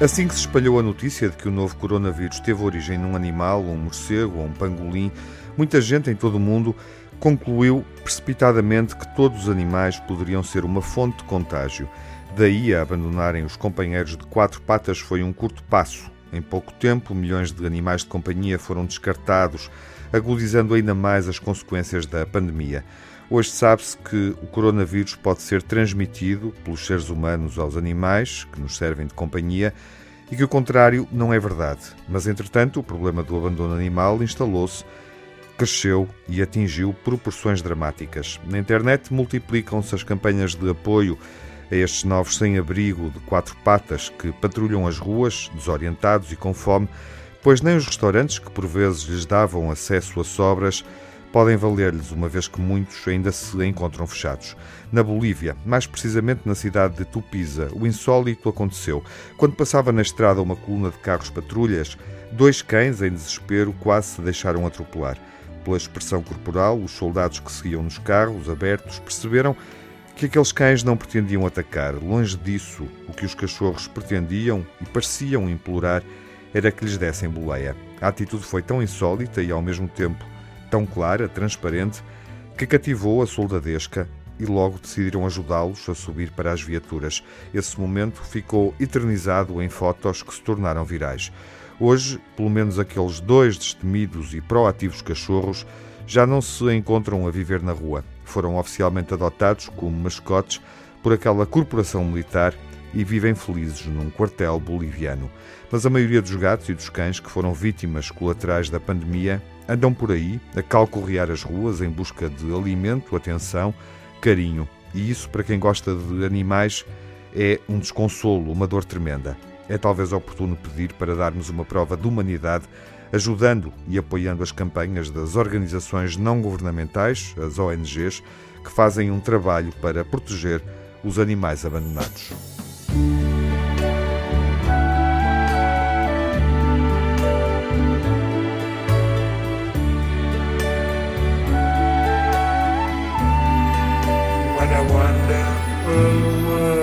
Assim que se espalhou a notícia de que o novo coronavírus teve origem num animal, um morcego ou um pangolim, muita gente em todo o mundo concluiu precipitadamente que todos os animais poderiam ser uma fonte de contágio. Daí a abandonarem os companheiros de quatro patas foi um curto passo. Em pouco tempo, milhões de animais de companhia foram descartados, agudizando ainda mais as consequências da pandemia. Hoje sabe-se que o coronavírus pode ser transmitido pelos seres humanos aos animais, que nos servem de companhia, e que o contrário não é verdade. Mas, entretanto, o problema do abandono animal instalou-se, cresceu e atingiu proporções dramáticas. Na internet multiplicam-se as campanhas de apoio a estes novos sem-abrigo de quatro patas que patrulham as ruas, desorientados e com fome, pois nem os restaurantes, que por vezes lhes davam acesso a sobras, podem valer-lhes, uma vez que muitos ainda se encontram fechados. Na Bolívia, mais precisamente na cidade de Tupiza, o insólito aconteceu. Quando passava na estrada uma coluna de carros patrulhas, dois cães, em desespero, quase se deixaram atropelar. Pela expressão corporal, os soldados que seguiam nos carros abertos perceberam que aqueles cães não pretendiam atacar. Longe disso, o que os cachorros pretendiam e pareciam implorar era que lhes dessem boleia. A atitude foi tão insólita e, ao mesmo tempo, tão clara, transparente, que cativou a soldadesca e logo decidiram ajudá-los a subir para as viaturas. Esse momento ficou eternizado em fotos que se tornaram virais. Hoje, pelo menos aqueles dois destemidos e proativos cachorros já não se encontram a viver na rua. Foram oficialmente adotados como mascotes por aquela corporação militar e vivem felizes num quartel boliviano. Mas a maioria dos gatos e dos cães que foram vítimas colaterais da pandemia andam por aí a calcorrear as ruas em busca de alimento, atenção, carinho. E isso, para quem gosta de animais, é um desconsolo, uma dor tremenda. É talvez oportuno pedir para darmos uma prova de humanidade, ajudando e apoiando as campanhas das organizações não governamentais, as ONGs, que fazem um trabalho para proteger os animais abandonados. When I wander world.